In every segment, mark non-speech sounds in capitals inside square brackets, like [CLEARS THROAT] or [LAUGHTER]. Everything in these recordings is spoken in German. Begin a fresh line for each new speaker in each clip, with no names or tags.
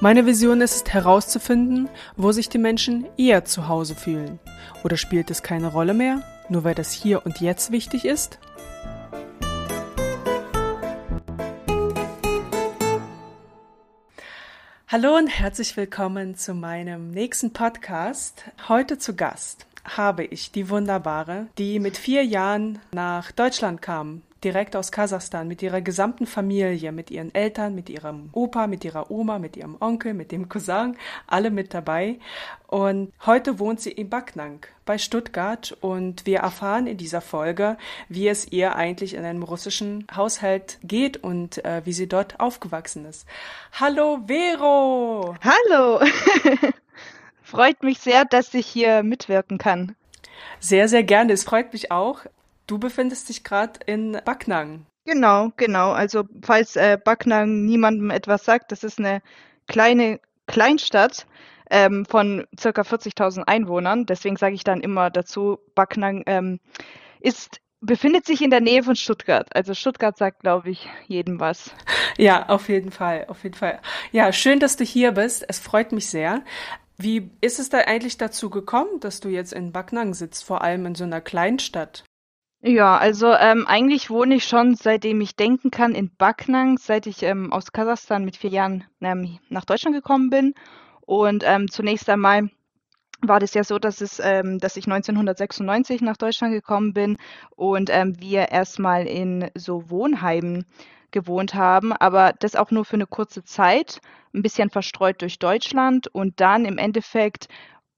Meine Vision ist es herauszufinden, wo sich die Menschen eher zu Hause fühlen. Oder spielt es keine Rolle mehr, nur weil das hier und jetzt wichtig ist? Hallo und herzlich willkommen zu meinem nächsten Podcast. Heute zu Gast habe ich die Wunderbare, die mit vier Jahren nach Deutschland kam, direkt aus Kasachstan mit ihrer gesamten Familie, mit ihren Eltern, mit ihrem Opa, mit ihrer Oma, mit ihrem Onkel, mit dem Cousin, alle mit dabei. Und heute wohnt sie in Baknang bei Stuttgart und wir erfahren in dieser Folge, wie es ihr eigentlich in einem russischen Haushalt geht und äh, wie sie dort aufgewachsen ist. Hallo Vero!
Hallo! [LAUGHS] freut mich sehr, dass ich hier mitwirken kann.
Sehr, sehr gerne. Es freut mich auch. Du befindest dich gerade in Baknang.
Genau, genau. Also falls äh, Baknang niemandem etwas sagt, das ist eine kleine Kleinstadt ähm, von circa 40.000 Einwohnern. Deswegen sage ich dann immer dazu, Baknang ähm, ist befindet sich in der Nähe von Stuttgart. Also Stuttgart sagt, glaube ich, jedem was.
Ja, auf jeden Fall, auf jeden Fall. Ja, schön, dass du hier bist. Es freut mich sehr. Wie ist es da eigentlich dazu gekommen, dass du jetzt in Baknang sitzt, vor allem in so einer Kleinstadt?
Ja, also ähm, eigentlich wohne ich schon, seitdem ich denken kann, in Baknang, seit ich ähm, aus Kasachstan mit vier Jahren ähm, nach Deutschland gekommen bin. Und ähm, zunächst einmal war das ja so, dass es, ähm, dass ich 1996 nach Deutschland gekommen bin und ähm, wir erstmal in so Wohnheimen gewohnt haben, aber das auch nur für eine kurze Zeit, ein bisschen verstreut durch Deutschland und dann im Endeffekt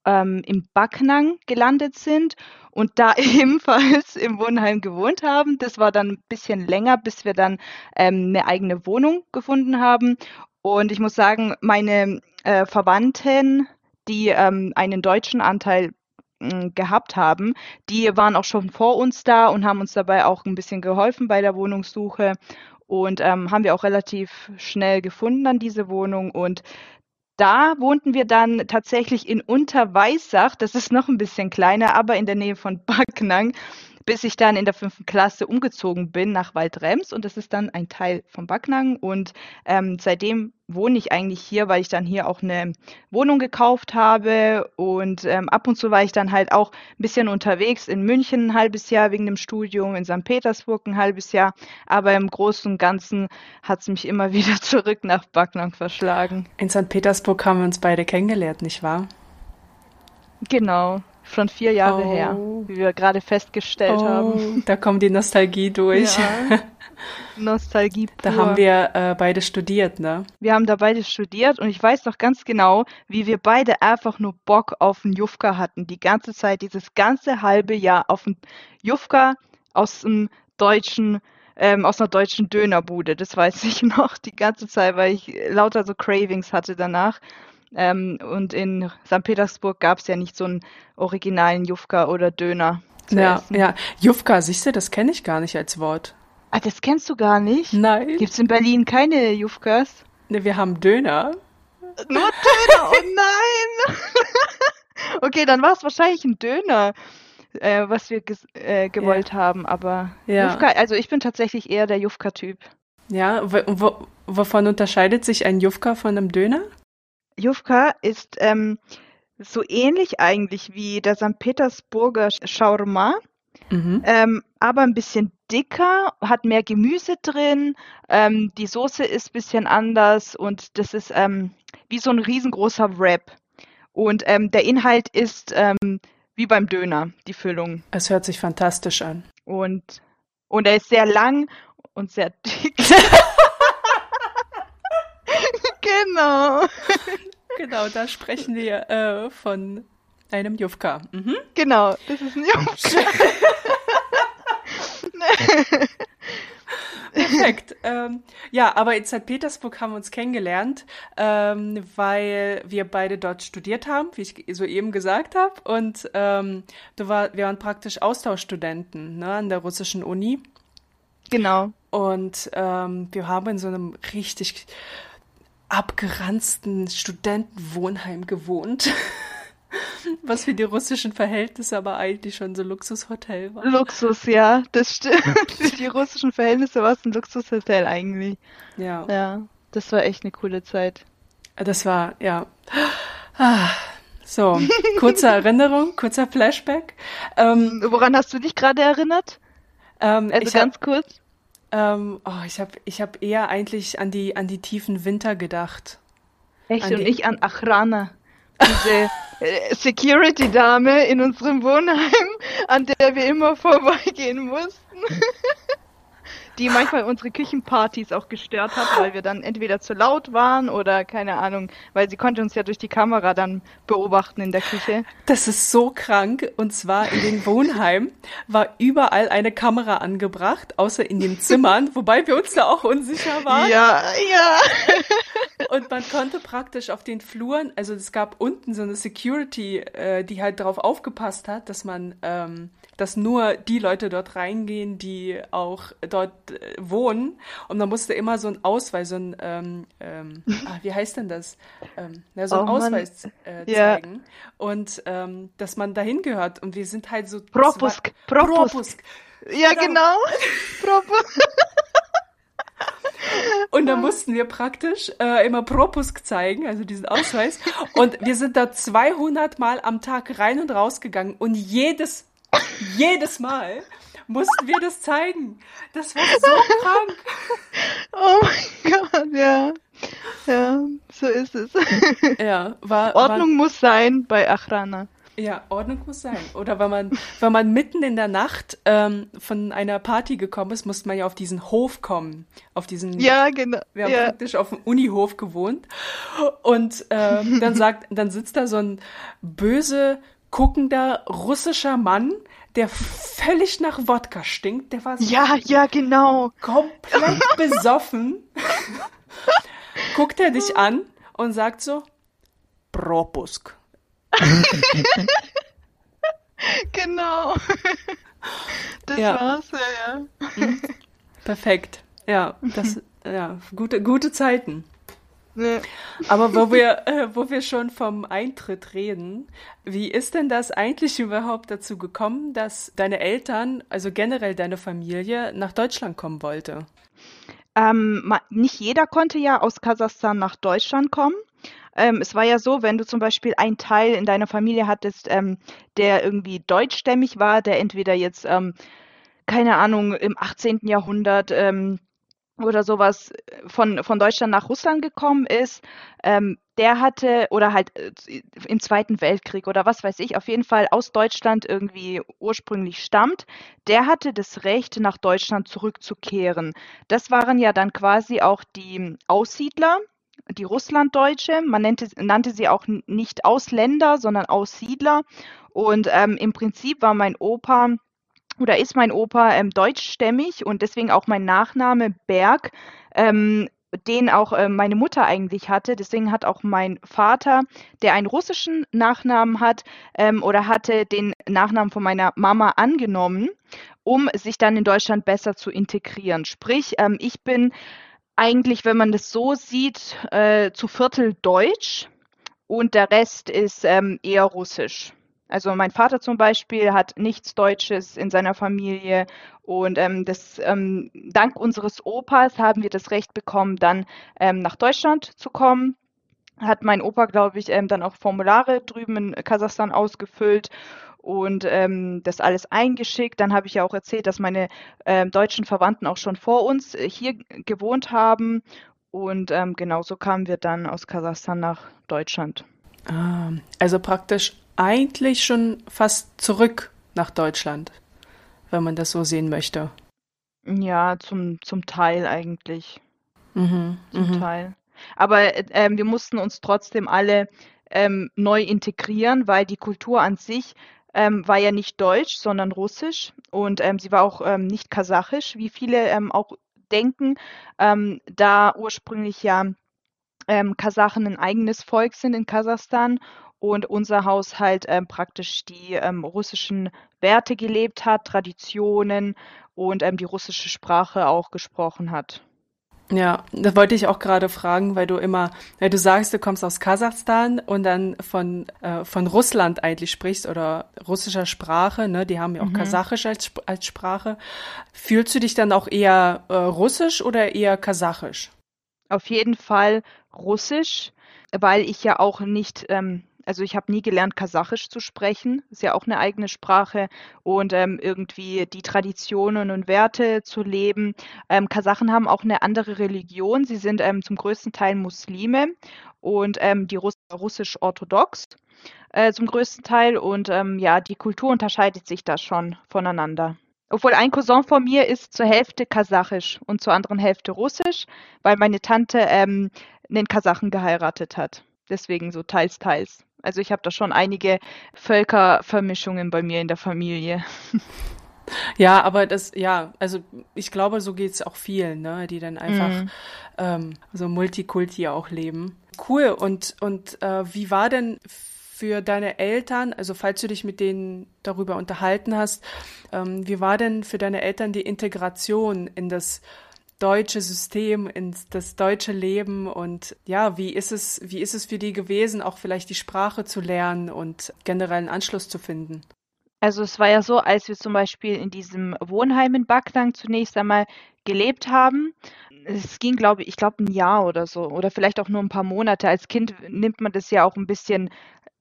ähm, im Backnang gelandet sind und da [LAUGHS] ebenfalls im Wohnheim gewohnt haben. Das war dann ein bisschen länger, bis wir dann ähm, eine eigene Wohnung gefunden haben. Und ich muss sagen, meine äh, Verwandten, die ähm, einen deutschen Anteil hm, gehabt haben, die waren auch schon vor uns da und haben uns dabei auch ein bisschen geholfen bei der Wohnungssuche und ähm, haben wir auch relativ schnell gefunden dann diese Wohnung und da wohnten wir dann tatsächlich in Unterweissach, das ist noch ein bisschen kleiner, aber in der Nähe von Backnang bis ich dann in der fünften Klasse umgezogen bin nach Waldrems und das ist dann ein Teil von Backnang und ähm, seitdem wohne ich eigentlich hier, weil ich dann hier auch eine Wohnung gekauft habe und ähm, ab und zu war ich dann halt auch ein bisschen unterwegs in München ein halbes Jahr wegen dem Studium, in St. Petersburg ein halbes Jahr, aber im Großen und Ganzen hat es mich immer [LAUGHS] wieder zurück nach Backnang verschlagen.
In St. Petersburg haben wir uns beide kennengelernt, nicht wahr?
Genau. Schon vier Jahre oh. her, wie wir gerade festgestellt oh, haben.
Da kommt die Nostalgie durch. Ja. [LAUGHS]
Nostalgie pur.
Da haben wir äh, beide studiert, ne?
Wir haben da beide studiert und ich weiß noch ganz genau, wie wir beide einfach nur Bock auf einen Jufka hatten. Die ganze Zeit, dieses ganze halbe Jahr auf einen Jufka aus einem deutschen ähm, aus einer deutschen Dönerbude, das weiß ich [LAUGHS] noch, die ganze Zeit, weil ich lauter so Cravings hatte danach. Ähm, und in St. Petersburg gab es ja nicht so einen originalen Jufka oder Döner.
Ja, essen. ja. Jufka, siehst du, das kenne ich gar nicht als Wort.
Ah, das kennst du gar nicht?
Nein.
Gibt es in Berlin keine Jufkas?
Ne, wir haben Döner.
Nur Döner, oh nein! [LAUGHS] okay, dann war es wahrscheinlich ein Döner, äh, was wir äh, gewollt ja. haben, aber ja. Jufka, also ich bin tatsächlich eher der Jufka-Typ.
Ja, wovon unterscheidet sich ein Jufka von einem Döner?
Jufka ist ähm, so ähnlich eigentlich wie der St. Petersburger Shawarma, mhm. ähm, aber ein bisschen dicker, hat mehr Gemüse drin, ähm, die Soße ist ein bisschen anders und das ist ähm, wie so ein riesengroßer Wrap. Und ähm, der Inhalt ist ähm, wie beim Döner, die Füllung.
Es hört sich fantastisch an.
Und, und er ist sehr lang und sehr [LAUGHS] dick. Genau. [LAUGHS]
Genau, da sprechen wir äh, von einem Jufka.
Mhm. Genau, das ist ein Jufka. [LAUGHS]
perfekt. ähm, ja, aber in St. Petersburg haben wir uns kennengelernt, ähm, weil wir beide dort studiert haben, wie ich soeben gesagt habe. Und ähm, war, wir waren praktisch Austauschstudenten ne, an der russischen Uni.
Genau.
Und ähm, wir haben in so einem richtig abgeranzten Studentenwohnheim gewohnt. [LAUGHS] Was für die russischen Verhältnisse aber eigentlich schon so Luxushotel war.
Luxus, ja, das stimmt. [LAUGHS] für die russischen Verhältnisse war es ein Luxushotel eigentlich.
Ja.
Ja, das war echt eine coole Zeit.
Das war, ja. Ah, so, kurze [LAUGHS] Erinnerung, kurzer Flashback.
Ähm, Woran hast du dich gerade erinnert?
Ähm,
also ganz hab, kurz.
Ähm, oh, ich habe ich hab eher eigentlich an die, an die tiefen Winter gedacht.
Echt? Und ich an Achrana diese äh, Security-Dame in unserem Wohnheim, an der wir immer [LAUGHS] vorbeigehen mussten. Die manchmal unsere Küchenpartys auch gestört hat, weil wir dann entweder zu laut waren oder keine Ahnung, weil sie konnte uns ja durch die Kamera dann beobachten in der Küche.
Das ist so krank. Und zwar in den Wohnheim war überall eine Kamera angebracht, außer in den Zimmern, [LAUGHS] wobei wir uns da auch unsicher waren.
Ja, ja. [LAUGHS]
Und man konnte praktisch auf den Fluren, also es gab unten so eine Security, äh, die halt darauf aufgepasst hat, dass man ähm, dass nur die Leute dort reingehen, die auch dort äh, wohnen. Und man musste immer so ein Ausweis, so ein, ähm, ähm, [LAUGHS] ah, wie heißt denn das? Ähm, ja, so ein oh, Ausweis äh, zeigen. Ja. Und ähm, dass man dahin gehört. Und wir sind halt so.
Propusk.
Propusk. Propusk.
Ja, genau. genau. [LAUGHS] Propusk.
Und da mussten wir praktisch äh, immer Propusk zeigen, also diesen Ausweis. Und wir sind da 200 Mal am Tag rein und raus gegangen. Und jedes jedes Mal mussten wir das zeigen. Das war so krank.
Oh mein Gott, ja. Ja, so ist es.
Ja, war,
Ordnung
war,
muss sein bei Achrana.
Ja, Ordnung muss sein. Oder wenn man, wenn man mitten in der Nacht ähm, von einer Party gekommen ist, musste man ja auf diesen Hof kommen. Auf diesen.
Ja, genau.
Wir haben
ja.
praktisch auf dem Unihof gewohnt. Und ähm, dann sagt, dann sitzt da so ein böse guckender russischer Mann, der völlig nach Wodka stinkt. Der war so
ja, ja, genau.
komplett [LAUGHS] besoffen. Guckt er dich an und sagt so, Propusk.
genau. Das ja. war's, ja, ja.
Mhm. Perfekt. Ja, das, ja, gute, gute Zeiten. Nee. Aber wo wir, äh, wo wir schon vom Eintritt reden, wie ist denn das eigentlich überhaupt dazu gekommen, dass deine Eltern, also generell deine Familie, nach Deutschland kommen wollte?
Ähm, nicht jeder konnte ja aus Kasachstan nach Deutschland kommen. Ähm, es war ja so, wenn du zum Beispiel einen Teil in deiner Familie hattest, ähm, der irgendwie deutschstämmig war, der entweder jetzt, ähm, keine Ahnung, im 18. Jahrhundert ähm, oder sowas äh, von, von Deutschland nach Russland gekommen ist, ähm, der hatte, oder halt äh, im Zweiten Weltkrieg oder was weiß ich, auf jeden Fall aus Deutschland irgendwie ursprünglich stammt, der hatte das Recht, nach Deutschland zurückzukehren. Das waren ja dann quasi auch die Aussiedler, die Russlanddeutsche. Man nannte, nannte sie auch nicht Ausländer, sondern Aussiedler. Und ähm, im Prinzip war mein Opa oder ist mein Opa ähm, deutschstämmig und deswegen auch mein Nachname Berg, ähm, den auch äh, meine Mutter eigentlich hatte. Deswegen hat auch mein Vater, der einen russischen Nachnamen hat ähm, oder hatte den Nachnamen von meiner Mama angenommen, um sich dann in Deutschland besser zu integrieren. Sprich, ähm, ich bin eigentlich, wenn man das so sieht, äh, zu Viertel deutsch und der Rest ist ähm, eher russisch. Also mein Vater zum Beispiel hat nichts Deutsches in seiner Familie und ähm, das, ähm, dank unseres Opas haben wir das Recht bekommen, dann ähm, nach Deutschland zu kommen. Hat mein Opa, glaube ich, ähm, dann auch Formulare drüben in Kasachstan ausgefüllt und ähm, das alles eingeschickt. Dann habe ich ja auch erzählt, dass meine ähm, deutschen Verwandten auch schon vor uns äh, hier gewohnt haben. Und ähm, genauso kamen wir dann aus Kasachstan nach Deutschland.
Ah, also praktisch eigentlich schon fast zurück nach Deutschland, wenn man das so sehen möchte.
Ja, zum, zum Teil eigentlich.
Mhm,
zum mhm. Teil. Aber ähm, wir mussten uns trotzdem alle ähm, neu integrieren, weil die Kultur an sich ähm, war ja nicht deutsch, sondern russisch und ähm, sie war auch ähm, nicht kasachisch, wie viele ähm, auch denken, ähm, da ursprünglich ja ähm, Kasachen ein eigenes Volk sind in Kasachstan und unser Haus halt ähm, praktisch die ähm, russischen Werte gelebt hat, Traditionen und ähm, die russische Sprache auch gesprochen hat.
Ja, das wollte ich auch gerade fragen, weil du immer, weil du sagst, du kommst aus Kasachstan und dann von, äh, von Russland eigentlich sprichst oder russischer Sprache, ne? Die haben ja auch mhm. Kasachisch als, als Sprache. Fühlst du dich dann auch eher äh, russisch oder eher kasachisch?
Auf jeden Fall Russisch, weil ich ja auch nicht ähm, also ich habe nie gelernt, Kasachisch zu sprechen. Ist ja auch eine eigene Sprache und ähm, irgendwie die Traditionen und Werte zu leben. Ähm, Kasachen haben auch eine andere Religion. Sie sind ähm, zum größten Teil Muslime und ähm, die Russ russisch-orthodox äh, zum größten Teil. Und ähm, ja, die Kultur unterscheidet sich da schon voneinander. Obwohl ein Cousin von mir ist zur Hälfte kasachisch und zur anderen Hälfte russisch, weil meine Tante ähm, einen Kasachen geheiratet hat. Deswegen so teils, teils. Also ich habe da schon einige Völkervermischungen bei mir in der Familie. [LAUGHS]
Ja, aber das, ja, also ich glaube, so geht es auch vielen, ne, die dann einfach mm. ähm, so Multikulti auch leben. Cool. Und, und äh, wie war denn für deine Eltern, also falls du dich mit denen darüber unterhalten hast, ähm, wie war denn für deine Eltern die Integration in das deutsche System, ins das deutsche Leben und ja, wie ist es, wie ist es für die gewesen, auch vielleicht die Sprache zu lernen und generell einen Anschluss zu finden?
Also es war ja so, als wir zum Beispiel in diesem Wohnheim in Backnang zunächst einmal gelebt haben. Es ging, glaube ich, ich glaube ein Jahr oder so oder vielleicht auch nur ein paar Monate. Als Kind nimmt man das ja auch ein bisschen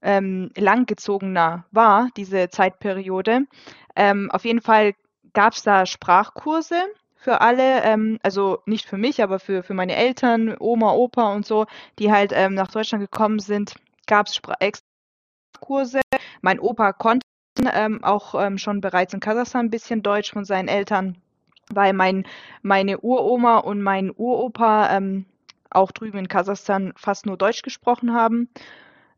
ähm, langgezogener wahr, diese Zeitperiode. Ähm, auf jeden Fall gab es da Sprachkurse für alle, ähm, also nicht für mich, aber für, für meine Eltern, Oma, Opa und so, die halt ähm, nach Deutschland gekommen sind, gab es extra Kurse. Mein Opa konnte ähm, auch ähm, schon bereits in Kasachstan ein bisschen Deutsch von seinen Eltern, weil mein, meine Uroma und mein Uropa auch drüben in Kasachstan fast nur Deutsch gesprochen haben.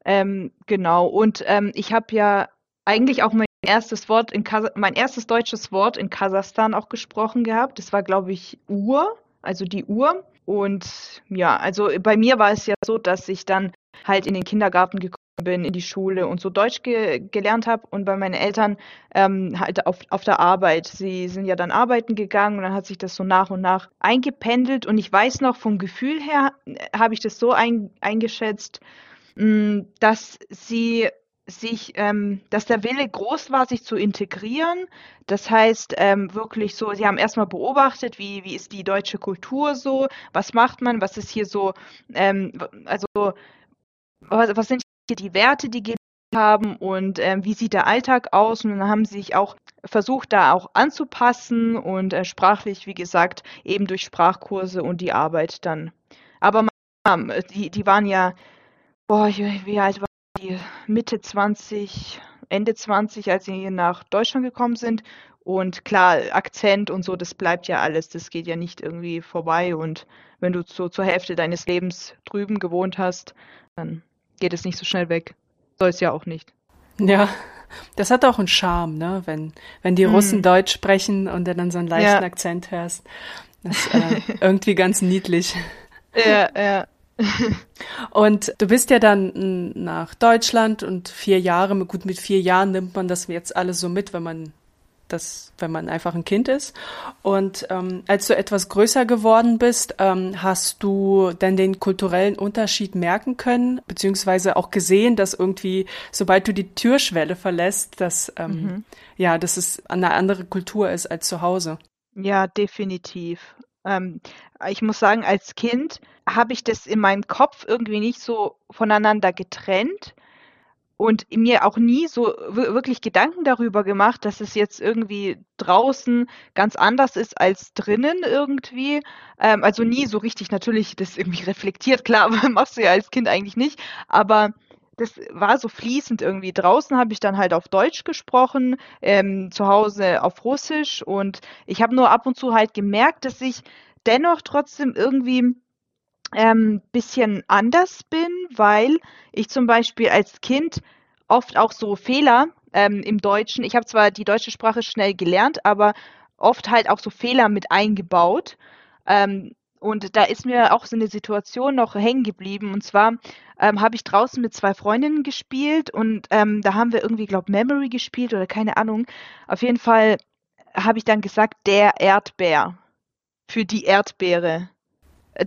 Ähm, genau, und ähm, ich habe ja eigentlich auch mein erstes Wort in Kas mein erstes deutsches Wort in Kasachstan auch gesprochen gehabt. Das war, glaube ich, Uhr, also die Uhr. Und ja, also bei mir war es ja so, dass ich dann halt in den Kindergarten gekommen bin, in die Schule und so Deutsch ge gelernt habe und bei meinen Eltern ähm, halt auf, auf der Arbeit. Sie sind ja dann arbeiten gegangen und dann hat sich das so nach und nach eingependelt und ich weiß noch, vom Gefühl her äh, habe ich das so ein, eingeschätzt, dass sie sich, ähm, dass der Wille groß war, sich zu integrieren. Das heißt, ähm, wirklich so, sie haben erstmal beobachtet, wie, wie ist die deutsche Kultur so, was macht man, was ist hier so, ähm, also was, was sind hier die Werte, die gelebt haben und ähm, wie sieht der Alltag aus und dann haben sie sich auch versucht, da auch anzupassen und äh, sprachlich, wie gesagt, eben durch Sprachkurse und die Arbeit dann. Aber man, die, die waren ja, boah, wie alt war die Mitte 20, Ende 20, als sie nach Deutschland gekommen sind. Und klar, Akzent und so, das bleibt ja alles. Das geht ja nicht irgendwie vorbei. Und wenn du so zur Hälfte deines Lebens drüben gewohnt hast, dann geht es nicht so schnell weg. Soll es ja auch nicht.
Ja, das hat auch einen Charme, ne? Wenn, wenn die Russen hm. Deutsch sprechen und dann so einen leichten ja. Akzent hörst. Das ist äh, [LAUGHS] irgendwie ganz niedlich.
Ja, ja. [LAUGHS]
und du bist ja dann nach Deutschland und vier Jahre, gut, mit vier Jahren nimmt man das jetzt alles so mit, wenn man das, wenn man einfach ein Kind ist. Und ähm, als du etwas größer geworden bist, ähm, hast du denn den kulturellen Unterschied merken können, beziehungsweise auch gesehen, dass irgendwie, sobald du die Türschwelle verlässt, dass ähm, mhm. ja, dass es eine andere Kultur ist als zu Hause.
Ja, definitiv. Ähm, ich muss sagen, als Kind habe ich das in meinem Kopf irgendwie nicht so voneinander getrennt und mir auch nie so wirklich Gedanken darüber gemacht, dass es jetzt irgendwie draußen ganz anders ist als drinnen irgendwie. Ähm, also nie so richtig natürlich das irgendwie [LAUGHS] reflektiert, klar, [LAUGHS] machst du ja als Kind eigentlich nicht, aber das war so fließend irgendwie. Draußen habe ich dann halt auf Deutsch gesprochen, ähm, zu Hause auf Russisch und ich habe nur ab und zu halt gemerkt, dass ich dennoch trotzdem irgendwie ähm, bisschen anders bin, weil ich zum Beispiel als Kind oft auch so Fehler ähm, im Deutschen, ich habe zwar die deutsche Sprache schnell gelernt, aber oft halt auch so Fehler mit eingebaut Ähm, und da ist mir auch so eine Situation noch hängen geblieben. Und zwar ähm, habe ich draußen mit zwei Freundinnen gespielt und ähm, da haben wir irgendwie, glaube Memory gespielt oder keine Ahnung. Auf jeden Fall habe ich dann gesagt, der Erdbeer für die Erdbeere.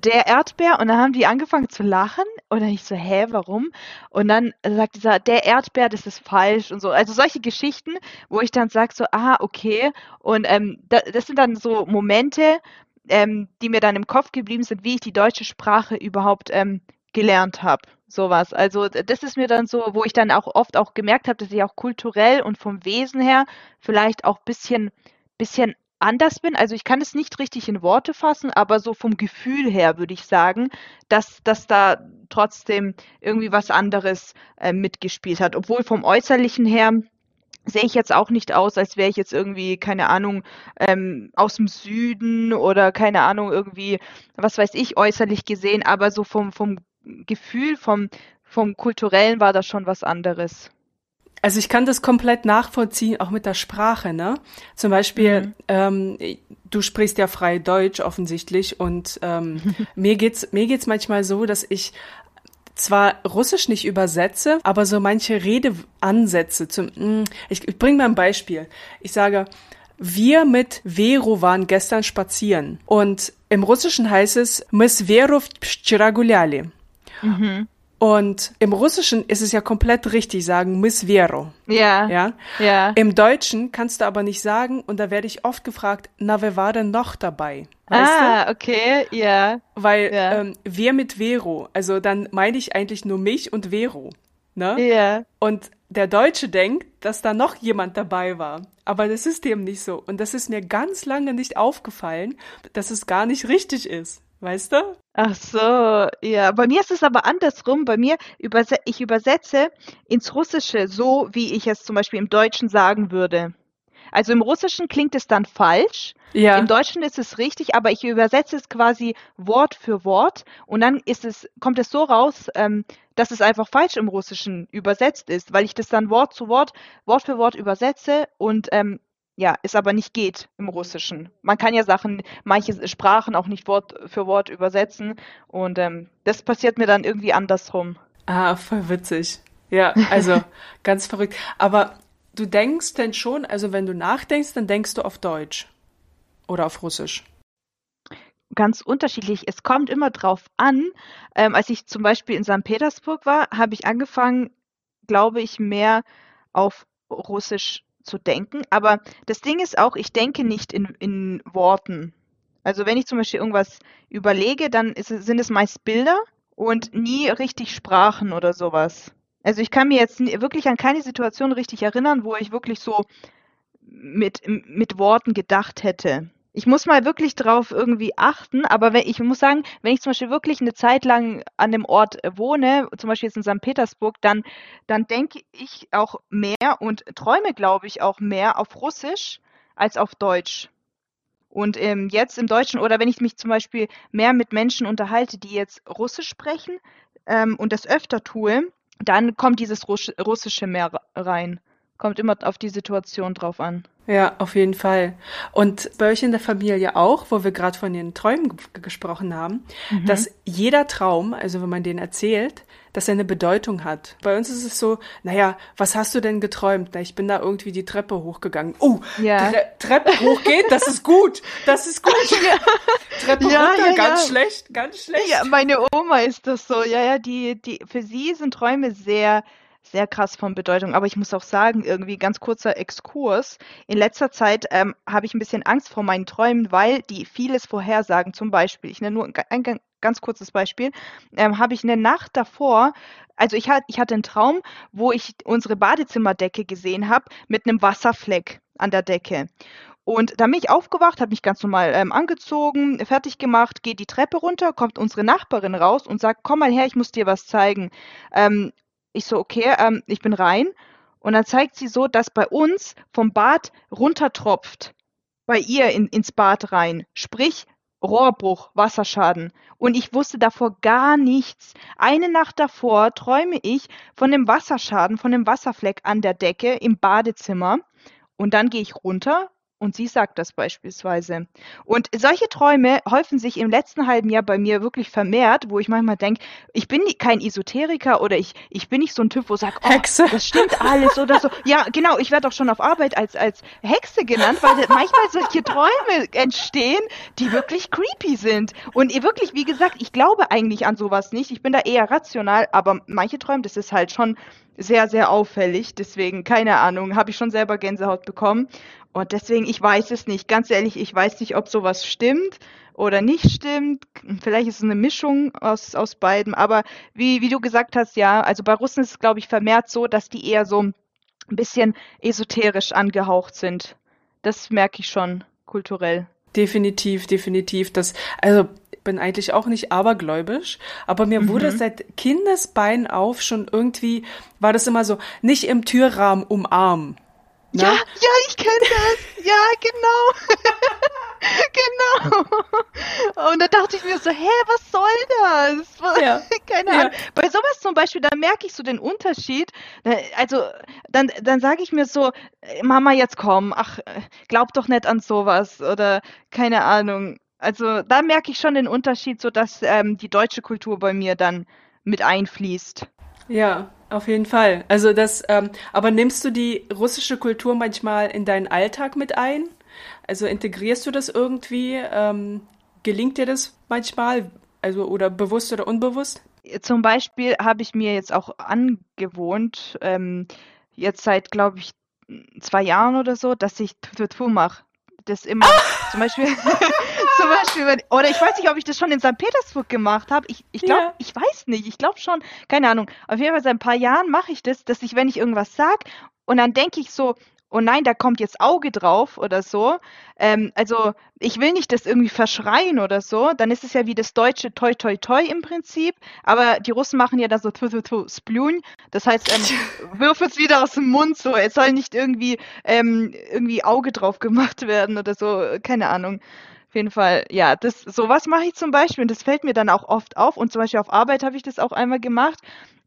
Der Erdbeer und dann haben die angefangen zu lachen und dann ich so, hä, warum? Und dann sagt dieser, der Erdbeer, das ist falsch und so. Also solche Geschichten, wo ich dann sage so, ah, okay. Und ähm, da, das sind dann so Momente, ähm, die mir dann im Kopf geblieben sind, wie ich die deutsche Sprache überhaupt ähm, gelernt habe. Sowas. Also das ist mir dann so, wo ich dann auch oft auch gemerkt habe, dass ich auch kulturell und vom Wesen her vielleicht auch bisschen, bisschen anders bin. Also ich kann es nicht richtig in Worte fassen, aber so vom Gefühl her würde ich sagen, dass, dass da trotzdem irgendwie was anderes äh, mitgespielt hat. Obwohl vom Äußerlichen her sehe ich jetzt auch nicht aus, als wäre ich jetzt irgendwie, keine Ahnung, ähm, aus dem Süden oder keine Ahnung, irgendwie, was weiß ich, äußerlich gesehen, aber so vom, vom Gefühl, vom, vom Kulturellen war das schon was anderes.
Also ich kann das komplett nachvollziehen, auch mit der Sprache, ne? Zum Beispiel, mhm. ähm, du sprichst ja frei Deutsch offensichtlich und ähm, [LAUGHS] mir geht's mir geht's manchmal so, dass ich zwar Russisch nicht übersetze, aber so manche Redeansätze zum, mm, ich, ich bringe mal ein Beispiel. Ich sage, wir mit Vero waren gestern spazieren und im Russischen heißt es Мы с Веру вчера гуляли. Mhm. Und im Russischen ist es ja komplett richtig sagen, Miss Vero.
Ja.
Ja.
Ja.
Im Deutschen kannst du aber nicht sagen, und da werde ich oft gefragt, na, wer war denn noch dabei?
Weißt ah, du? okay, ja.
Weil
ja.
Ähm, wir mit Vero, also dann meine ich eigentlich nur mich und Vero. Ne?
Ja.
Und der Deutsche denkt, dass da noch jemand dabei war. Aber das ist dem nicht so. Und das ist mir ganz lange nicht aufgefallen, dass es gar nicht richtig ist. Weißt du?
Ach so, ja. Bei mir ist es aber andersrum. Bei mir überse ich übersetze ins Russische so, wie ich es zum Beispiel im Deutschen sagen würde. Also im Russischen klingt es dann falsch.
Ja.
Im Deutschen ist es richtig, aber ich übersetze es quasi Wort für Wort und dann ist es, kommt es so raus, ähm, dass es einfach falsch im Russischen übersetzt ist, weil ich das dann Wort zu Wort, Wort für Wort übersetze und ähm, ja, es aber nicht geht im Russischen. Man kann ja Sachen, manche Sprachen auch nicht Wort für Wort übersetzen und ähm, das passiert mir dann irgendwie andersrum.
Ah, voll witzig. Ja, also [LAUGHS] ganz verrückt. Aber du denkst denn schon, also wenn du nachdenkst, dann denkst du auf Deutsch oder auf Russisch?
Ganz unterschiedlich. Es kommt immer drauf an. Ähm, als ich zum Beispiel in St. Petersburg war, habe ich angefangen, glaube ich, mehr auf Russisch zu denken. Aber das Ding ist auch, ich denke nicht in, in Worten. Also wenn ich zum Beispiel irgendwas überlege, dann ist, sind es meist Bilder und nie richtig Sprachen oder sowas. Also ich kann mir jetzt wirklich an keine Situation richtig erinnern, wo ich wirklich so mit, mit Worten gedacht hätte ich muss mal wirklich drauf irgendwie achten, aber wenn, ich muss sagen, wenn ich zum Beispiel wirklich eine Zeit lang an dem Ort äh, wohne, zum Beispiel jetzt in St. Petersburg, dann, dann denke ich auch mehr und träume, glaube ich, auch mehr auf Russisch als auf Deutsch. Und ähm, jetzt im Deutschen oder wenn ich mich zum Beispiel mehr mit Menschen unterhalte, die jetzt Russisch sprechen ähm, und das öfter tue, dann kommt dieses Russische mehr rein. Kommt immer auf die Situation drauf an.
Ja, auf jeden Fall. Und bei euch in der Familie auch, wo wir gerade von den Träumen gesprochen haben, mhm. dass jeder Traum, also wenn man den erzählt, dass er eine Bedeutung hat. Bei uns ist es so, naja, was hast du denn geträumt? Na, ich bin da irgendwie die Treppe hochgegangen. Oh,
ja.
Tre Treppe hochgeht, das ist gut, das ist gut. [LAUGHS] Treppe ja, runter, ja, ganz schlecht, ganz schlecht.
Ja, meine Oma ist das so. Ja, ja, die, die, für sie sind Träume sehr sehr krass von Bedeutung. Aber ich muss auch sagen, irgendwie ganz kurzer Exkurs. In letzter Zeit ähm, habe ich ein bisschen Angst vor meinen Träumen, weil die vieles vorhersagen. Zum Beispiel, ich nenne nur ein, ein ganz kurzes Beispiel, ähm, habe ich eine Nacht davor, also ich, hat, ich hatte einen Traum, wo ich unsere Badezimmerdecke gesehen habe mit einem Wasserfleck an der Decke. Und da bin ich aufgewacht, habe mich ganz normal ähm, angezogen, fertig gemacht, gehe die Treppe runter, kommt unsere Nachbarin raus und sagt, komm mal her, ich muss dir was zeigen. Ähm, ich so, okay, ähm, ich bin rein. Und dann zeigt sie so, dass bei uns vom Bad runtertropft. Bei ihr in, ins Bad rein. Sprich, Rohrbruch, Wasserschaden. Und ich wusste davor gar nichts. Eine Nacht davor träume ich von dem Wasserschaden, von dem Wasserfleck an der Decke im Badezimmer. Und dann gehe ich runter Und sie sagt das beispielsweise. Und solche Träume häufen sich im letzten halben Jahr bei mir wirklich vermehrt, wo ich manchmal denke, ich bin kein Esoteriker oder ich, ich bin nicht so ein Typ, wo sagt, oh, Hexe. das stimmt alles oder so. Ja, genau, ich werde auch schon auf Arbeit als, als Hexe genannt, weil manchmal solche Träume entstehen, die wirklich creepy sind. Und wirklich, wie gesagt, ich glaube eigentlich an sowas nicht. Ich bin da eher rational, aber manche Träume, das ist halt schon sehr, sehr auffällig. Deswegen, keine Ahnung, habe ich schon selber Gänsehaut bekommen. Und deswegen, ich weiß es nicht. Ganz ehrlich, ich weiß nicht, ob sowas stimmt oder nicht stimmt. Vielleicht ist es eine Mischung aus, aus beiden. Aber wie, wie du gesagt hast, ja, also bei Russen ist es, glaube ich, vermehrt so, dass die eher so ein bisschen esoterisch angehaucht sind. Das merke ich schon kulturell.
Definitiv, definitiv. Das, also bin eigentlich auch nicht abergläubisch, aber mir mhm. wurde seit Kindesbein auf schon irgendwie, war das immer so, nicht im Türrahmen umarmen.
Ne? Ja, ja, ich kenne das. Ja, genau. [LAUGHS] genau. Und da dachte ich mir so, hä, was soll das? Ja. [LAUGHS] Keine Ahnung. Ja. Bei sowas zum Beispiel, da merke ich so den Unterschied. Also, dann, dann sage ich mir so, Mama, jetzt komm, ach, glaub doch nicht an sowas. Oder keine Ahnung. Also, da merke ich schon den Unterschied, so dass ähm, die deutsche Kultur bei mir dann mit einfließt.
Ja, auf jeden Fall. Also das, ähm, aber nimmst du die russische Kultur manchmal in deinen Alltag mit ein? Also integrierst du das irgendwie? Ähm, gelingt dir das manchmal? Also oder bewusst oder unbewusst?
Zum Beispiel habe ich mir jetzt auch angewohnt, ähm, jetzt seit, glaube ich, zwei Jahren oder so, dass ich Tutu mache. Das immer, [LAUGHS] zum Beispiel, [LAUGHS] zum Beispiel, wenn, oder ich weiß nicht, ob ich das schon in St. Petersburg gemacht habe. Ich, ich glaube, ja. ich weiß nicht. Ich glaube schon, keine Ahnung. Auf jeden Fall seit ein paar Jahren mache ich das, dass ich, wenn ich irgendwas sage, und dann denke ich so, oh nein, da kommt jetzt Auge drauf oder so. Ähm, also ich will nicht das irgendwie verschreien oder so, dann ist es ja wie das deutsche Toi Toi Toi im Prinzip, aber die Russen machen ja da so Tu Tu Tu Splun, das heißt, ähm, wirf es wieder aus dem Mund so, es soll nicht irgendwie, ähm, irgendwie Auge drauf gemacht werden oder so, keine Ahnung. Auf jeden Fall, ja, das, sowas mache ich zum Beispiel und das fällt mir dann auch oft auf und zum Beispiel auf Arbeit habe ich das auch einmal gemacht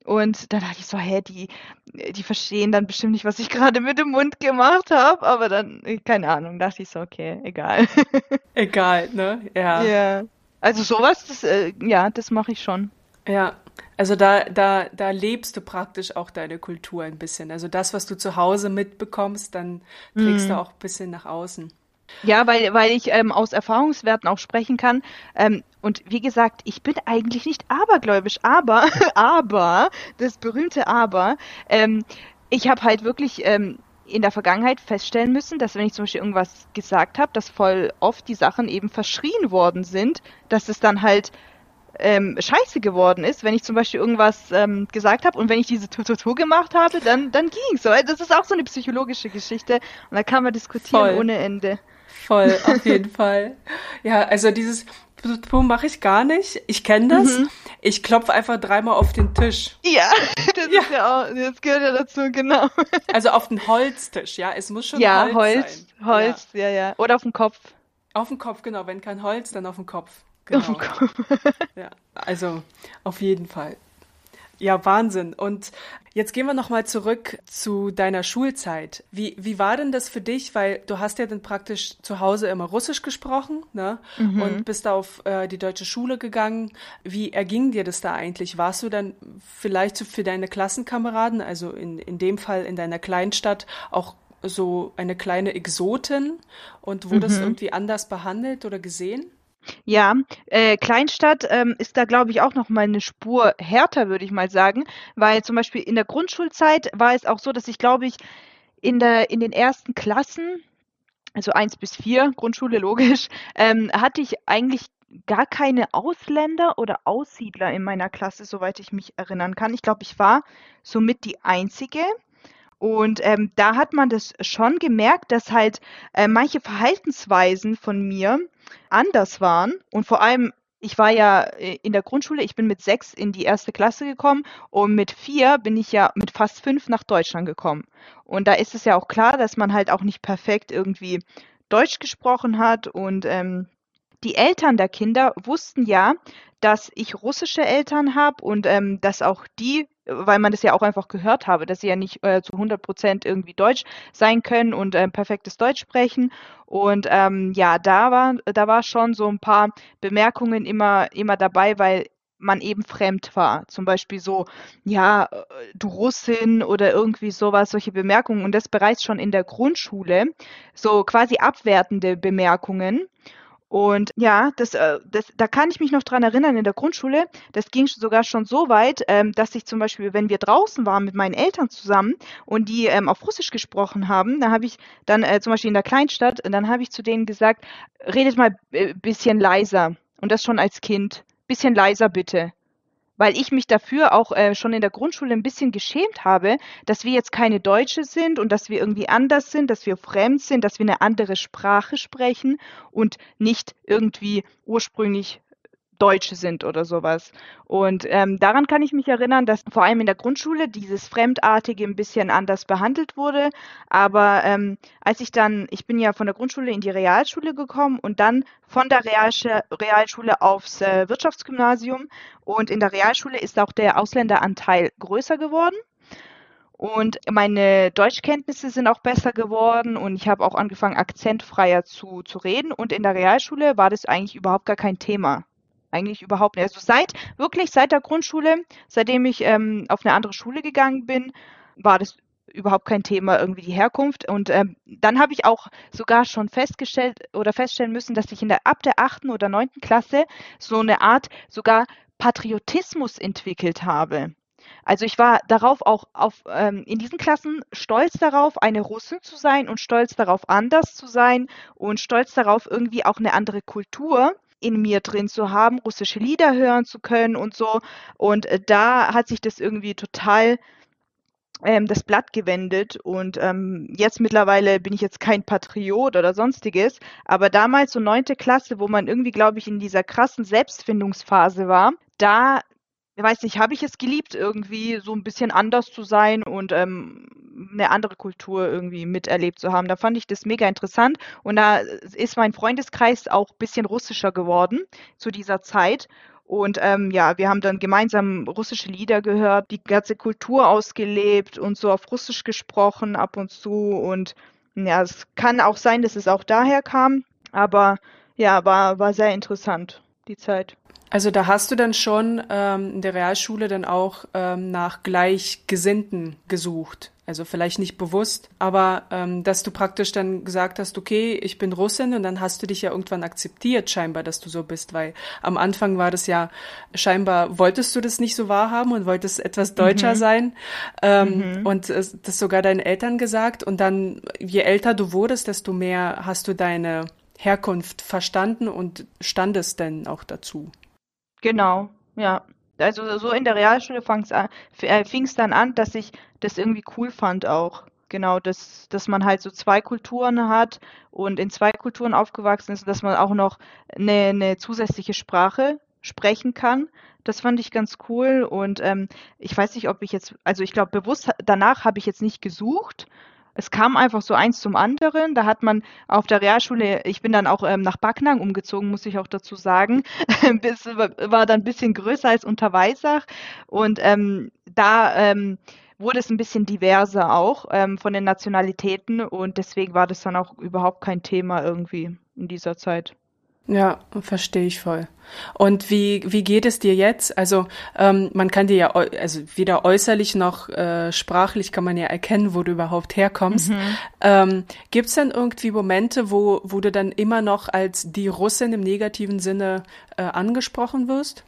und da dachte ich so, hä, die, die verstehen dann bestimmt nicht, was ich gerade mit dem Mund gemacht habe. Aber dann, keine Ahnung, dachte ich so, okay, egal. [LAUGHS]
Egal, ne? Ja.
Ja. Also sowas, das, äh, ja, das mache ich schon.
Ja. Also da, da, da lebst du praktisch auch deine Kultur ein bisschen. Also das, was du zu Hause mitbekommst, dann trägst mm. du auch ein bisschen nach außen.
Ja, weil, weil ich ähm, aus Erfahrungswerten auch sprechen kann. Ähm, und wie gesagt, ich bin eigentlich nicht abergläubisch, aber, [LAUGHS] aber, das berühmte Aber, ähm, ich habe halt wirklich ähm, in der Vergangenheit feststellen müssen, dass wenn ich zum Beispiel irgendwas gesagt habe, dass voll oft die Sachen eben verschrien worden sind, dass es dann halt ähm, scheiße geworden ist, wenn ich zum Beispiel irgendwas ähm, gesagt habe und wenn ich diese Tututu gemacht habe, dann, dann ging es so. Das ist auch so eine psychologische Geschichte und da kann man diskutieren Voll. ohne Ende.
Voll, auf jeden Fall. Ja, also dieses mache ich gar nicht. Ich kenne das. Mhm. Ich klopfe einfach dreimal auf den Tisch.
Ja, [LAUGHS] das ja. ja auch, das gehört ja dazu, genau.
Also auf den Holztisch, ja. Es muss schon
ja, Holz, Holz sein. Holz, ja. ja, ja. Oder auf den Kopf.
Auf den Kopf, genau. Wenn kein Holz, dann auf den Kopf. Genau. Auf den Kopf. [LAUGHS] ja, also auf jeden Fall. Ja, Wahnsinn. Und jetzt gehen wir nochmal zurück zu deiner Schulzeit. Wie, wie war denn das für dich? Weil du hast ja dann praktisch zu Hause immer Russisch gesprochen, ne? Mhm. Und bist auf äh, die deutsche Schule gegangen. Wie erging dir das da eigentlich? Warst du dann vielleicht für deine Klassenkameraden, also in, in dem Fall in deiner Kleinstadt, auch so eine kleine Exotin und wurdest mhm. irgendwie anders behandelt oder gesehen?
Ja, äh, Kleinstadt ähm, ist da, glaube ich, auch noch mal eine Spur härter, würde ich mal sagen, weil zum Beispiel in der Grundschulzeit war es auch so, dass ich, glaube ich, in der in den ersten Klassen, also eins bis vier, Grundschule logisch, [LAUGHS] ähm, hatte ich eigentlich gar keine Ausländer oder Aussiedler in meiner Klasse, soweit ich mich erinnern kann. Ich glaube, ich war somit die Einzige. Und ähm, da hat man das schon gemerkt, dass halt äh, manche Verhaltensweisen von mir anders waren. Und vor allem, ich war ja äh, in der Grundschule, ich bin mit sechs in die erste Klasse gekommen und mit vier bin ich ja mit fast fünf nach Deutschland gekommen. Und da ist es ja auch klar, dass man halt auch nicht perfekt irgendwie Deutsch gesprochen hat und ähm, die Eltern der Kinder wussten ja, dass ich russische Eltern habe und ähm, dass auch die weil man das ja auch einfach gehört habe, dass sie ja nicht äh, zu 100 Prozent irgendwie Deutsch sein können und äh, perfektes Deutsch sprechen. Und ähm, ja, da war, da war schon so ein paar Bemerkungen immer, immer dabei, weil man eben fremd war. Zum Beispiel so, ja, äh, du Russin oder irgendwie sowas, solche Bemerkungen. Und das bereits schon in der Grundschule, so quasi abwertende Bemerkungen. Und ja, das, äh, das, da kann ich mich noch dran erinnern, in der Grundschule, das ging sogar schon so weit, ähm, dass ich zum Beispiel, wenn wir draußen waren mit meinen Eltern zusammen und die ähm, auf Russisch gesprochen haben, da habe ich dann äh, zum Beispiel in der Kleinstadt, dann habe ich zu denen gesagt, redet mal ein bisschen leiser. Und das schon als Kind. Bisschen leiser bitte weil ich mich dafür auch äh, schon in der Grundschule ein bisschen geschämt habe, dass wir jetzt keine Deutsche sind und dass wir irgendwie anders sind, dass wir fremd sind, dass wir eine andere Sprache sprechen und nicht irgendwie ursprünglich Deutsche sind oder sowas. Und ähm, daran kann ich mich erinnern, dass vor allem in der Grundschule dieses Fremdartige ein bisschen anders behandelt wurde. Aber ähm, als ich dann, ich bin ja von der Grundschule in die Realschule gekommen und dann von der Realschule, Realschule aufs äh, Wirtschaftsgymnasium. Und in der Realschule ist auch der Ausländeranteil größer geworden. Und meine Deutschkenntnisse sind auch besser geworden und ich habe auch angefangen, akzentfreier zu, zu reden. Und in der Realschule war das eigentlich überhaupt gar kein Thema. Eigentlich überhaupt nicht. Also seit, wirklich seit der Grundschule, seitdem ich ähm, auf eine andere Schule gegangen bin, war das überhaupt kein Thema, irgendwie die Herkunft. Und ähm, dann habe ich auch sogar schon festgestellt oder feststellen müssen, dass ich in der ab der achten oder neunten Klasse so eine Art sogar Patriotismus entwickelt habe. Also ich war darauf auch auf, ähm, in diesen Klassen stolz darauf, eine Russin zu sein und stolz darauf, anders zu sein und stolz darauf, irgendwie auch eine andere Kultur in mir drin zu haben, russische Lieder hören zu können und so. Und äh, da hat sich das irgendwie total ähm, das Blatt gewendet und ähm, jetzt mittlerweile bin ich jetzt kein Patriot oder sonstiges, aber damals so neunte Klasse, wo man irgendwie, glaube ich, in dieser krassen Selbstfindungsphase war, da ich weiß nicht, habe ich es geliebt, irgendwie so ein bisschen anders zu sein und ähm, eine andere Kultur irgendwie miterlebt zu haben. Da fand ich das mega interessant und da ist mein Freundeskreis auch ein bisschen russischer geworden zu dieser Zeit. Und ähm, ja, wir haben dann gemeinsam russische Lieder gehört, die ganze Kultur ausgelebt und so auf Russisch gesprochen ab und zu. Und ja, es kann auch sein, dass es auch daher kam, aber ja, war, war sehr interessant, die Zeit.
Also da hast du dann schon ähm, in der Realschule dann auch ähm, nach Gleichgesinnten gesucht. Also vielleicht nicht bewusst, aber ähm, dass du praktisch dann gesagt hast, okay, ich bin Russin und dann hast du dich ja irgendwann akzeptiert scheinbar, dass du so bist, weil am Anfang war das ja scheinbar, wolltest du das nicht so wahrhaben und wolltest etwas deutscher mhm. sein ähm, mhm. und äh, das sogar deinen Eltern gesagt und dann, je älter du wurdest, desto mehr hast du deine Herkunft verstanden und standest denn auch dazu.
Genau, ja. Also so in der Realschule äh, fing es dann an, dass ich das irgendwie cool fand auch. Genau, dass, dass man halt so zwei Kulturen hat und in zwei Kulturen aufgewachsen ist, dass man auch noch eine, eine zusätzliche Sprache sprechen kann. Das fand ich ganz cool und ähm, ich weiß nicht, ob ich jetzt, also ich glaube, bewusst danach habe ich jetzt nicht gesucht, es kam einfach so eins zum anderen. Da hat man auf der Realschule, ich bin dann auch ähm, nach Backnang umgezogen, muss ich auch dazu sagen. [LAUGHS] Bis, war dann ein bisschen größer als Unterweisach. Und ähm, da ähm, wurde es ein bisschen diverser auch ähm, von den Nationalitäten. Und deswegen war das dann auch überhaupt kein Thema irgendwie in dieser Zeit.
Ja, verstehe ich voll. Und wie, wie geht es dir jetzt? Also ähm, man kann dir ja, also weder äußerlich noch äh, sprachlich kann man ja erkennen, wo du überhaupt herkommst. Mhm. Ähm, Gibt es denn irgendwie Momente, wo, wo du dann immer noch als die Russin im negativen Sinne äh, angesprochen wirst?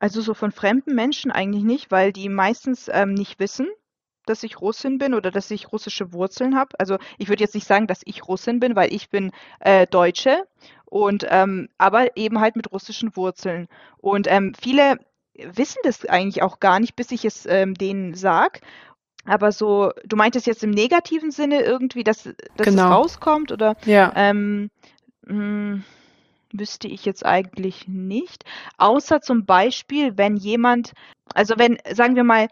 Also so von fremden Menschen eigentlich nicht, weil die meistens ähm, nicht wissen, dass ich Russin bin oder dass ich russische Wurzeln habe. Also ich würde jetzt nicht sagen, dass ich Russin bin, weil ich bin äh, Deutsche und ähm, aber eben halt mit russischen Wurzeln. Und ähm, viele wissen das eigentlich auch gar nicht, bis ich es ähm, denen sag. Aber so, du meintest jetzt im negativen Sinne irgendwie, dass, dass genau. es rauskommt oder
ja.
ähm, mh, hm, wüsste ich jetzt eigentlich nicht. Außer zum Beispiel, wenn jemand, also wenn, sagen wir mal,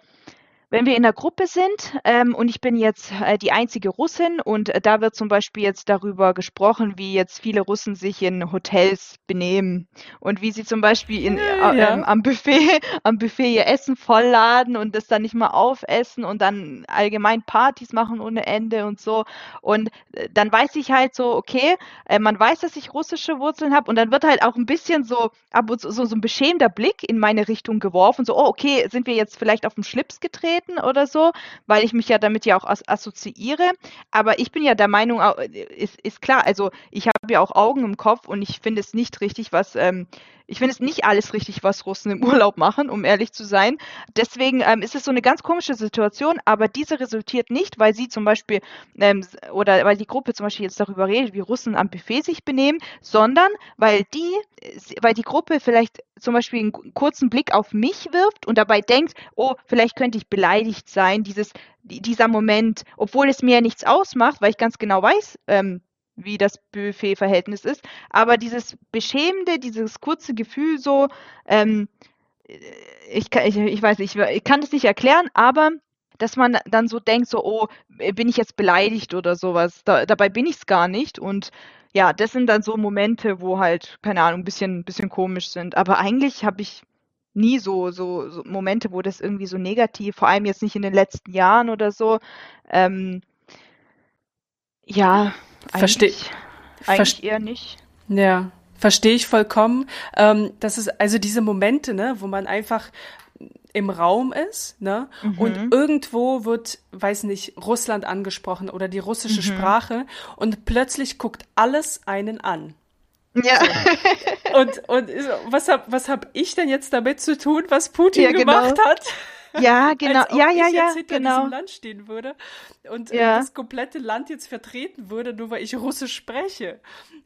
wenn wir in der Gruppe sind ähm, und ich bin jetzt äh, die einzige Russin und äh, da wird zum Beispiel jetzt darüber gesprochen, wie jetzt viele Russen sich in Hotels benehmen und wie sie zum Beispiel in, äh,
Ja.
ähm, am Buffet [LAUGHS] am Buffet ihr Essen vollladen und das dann nicht mal aufessen und dann allgemein Partys machen ohne Ende und so und äh, dann weiß ich halt so, okay, äh, man weiß, dass ich russische Wurzeln habe und dann wird halt auch ein bisschen so ab und zu so, so ein beschämter Blick in meine Richtung geworfen, so, oh, okay, sind wir jetzt vielleicht auf den Schlips getreten oder so, weil ich mich ja damit ja auch as assoziiere. Aber ich bin ja der Meinung, au- ist, ist klar, also ich habe ja auch Augen im Kopf und ich finde es nicht richtig, was, ähm, ich finde es nicht alles richtig, was Russen im Urlaub machen, um ehrlich zu sein. Deswegen ähm, ist es so eine ganz komische Situation, aber diese resultiert nicht, weil sie zum Beispiel ähm, oder weil die Gruppe zum Beispiel jetzt darüber redet, wie Russen am Buffet sich benehmen, sondern weil die, äh, weil die Gruppe vielleicht zum Beispiel einen ku- kurzen Blick auf mich wirft und dabei denkt, oh, vielleicht könnte ich beleidigt sein, dieses, die- dieser Moment, obwohl es mir nichts ausmacht, weil ich ganz genau weiß, ähm, wie das Buffet-Verhältnis ist, aber dieses Beschämende, dieses kurze Gefühl so, ähm, äh, ich, kann, ich, ich weiß nicht, ich kann das nicht erklären, aber dass man dann so denkt, so, oh, bin ich jetzt beleidigt oder sowas. Da, dabei bin ich es gar nicht. Und ja, das sind dann so Momente, wo halt, keine Ahnung, ein bisschen, bisschen komisch sind. Aber eigentlich habe ich nie so, so, so Momente, wo das irgendwie so negativ, vor allem jetzt nicht in den letzten Jahren oder so. Ähm, ja,
Versteh-
eigentlich, eigentlich eher nicht.
Ja, verstehe ich vollkommen. Ähm, das ist also diese Momente, ne, wo man einfach im Raum ist, ne,
Mhm.
und irgendwo wird, weiß nicht, Russland angesprochen oder die russische
Mhm.
Sprache und plötzlich guckt alles einen an.
Ja,
Und, und so, was hab, was hab ich denn jetzt damit zu tun, was Putin
Ja, genau.
gemacht hat?
Ja, [LAUGHS] genau.
Als ob
Ja,
ich
ja,
jetzt
ja,
hinter
genau.
diesem Land stehen würde und äh,
Ja.
das komplette Land jetzt vertreten würde, nur weil ich Russisch spreche.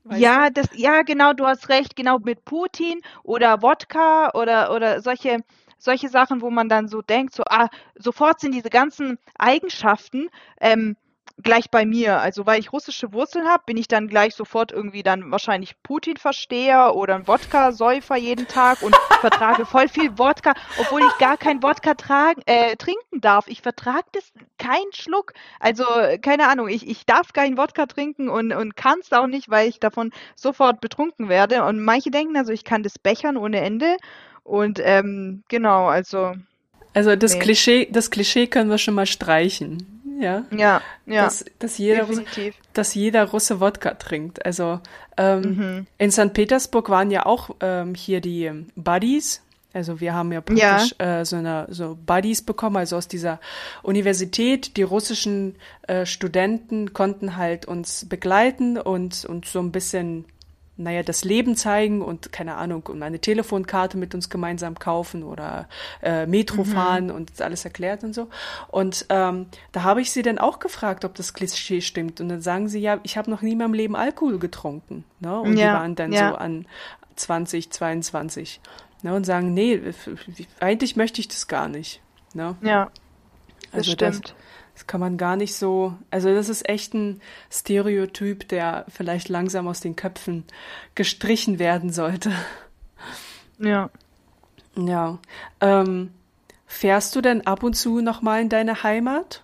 Weißt
Ja, das, ja, genau, du hast recht, genau mit Putin oder Wodka oder, oder solche, solche Sachen, wo man dann so denkt, so, ah, sofort sind diese ganzen Eigenschaften ähm, gleich bei mir. Also weil ich russische Wurzeln habe, bin ich dann gleich sofort irgendwie dann wahrscheinlich Putin-Versteher oder ein Wodka-Säufer jeden Tag und [LAUGHS] vertrage voll viel Wodka, obwohl ich gar kein Wodka tragen, äh, trinken darf. Ich vertrage das keinen Schluck. Also, keine Ahnung, ich, ich darf keinen Wodka trinken und, und kann es auch nicht, weil ich davon sofort betrunken werde. Und manche denken also, ich kann das bechern ohne Ende. Und ähm, genau, also,
Also das
Nee.
Klischee, das Klischee können wir schon mal streichen. Ja.
ja, ja,
Dass, dass, jeder, Russe- dass jeder Russe Wodka trinkt. Also ähm,
Mhm.
in St. Petersburg waren ja auch ähm, hier die ähm, Buddies. Also wir haben ja praktisch Äh, so eine so Buddies bekommen, also aus dieser Universität. Die russischen äh, Studenten konnten halt uns begleiten und und so ein bisschen naja, das Leben zeigen und keine Ahnung, und eine Telefonkarte mit uns gemeinsam kaufen oder äh, Metro fahren und alles erklärt und so. Und ähm, da habe ich sie dann auch gefragt, ob das Klischee stimmt. Und dann sagen sie, ja, ich habe noch nie in meinem Leben Alkohol getrunken. Ne? Und die
Ja,
waren dann
ja.
so an 20, 22. Ne? Und sagen, nee, eigentlich möchte ich das gar nicht. Ne?
Ja, das
Also
stimmt.
das kann man gar nicht so. Also das ist echt ein Stereotyp, der vielleicht langsam aus den Köpfen gestrichen werden sollte.
Ja.
Ja. Ähm, fährst du denn ab und zu nochmal in deine Heimat?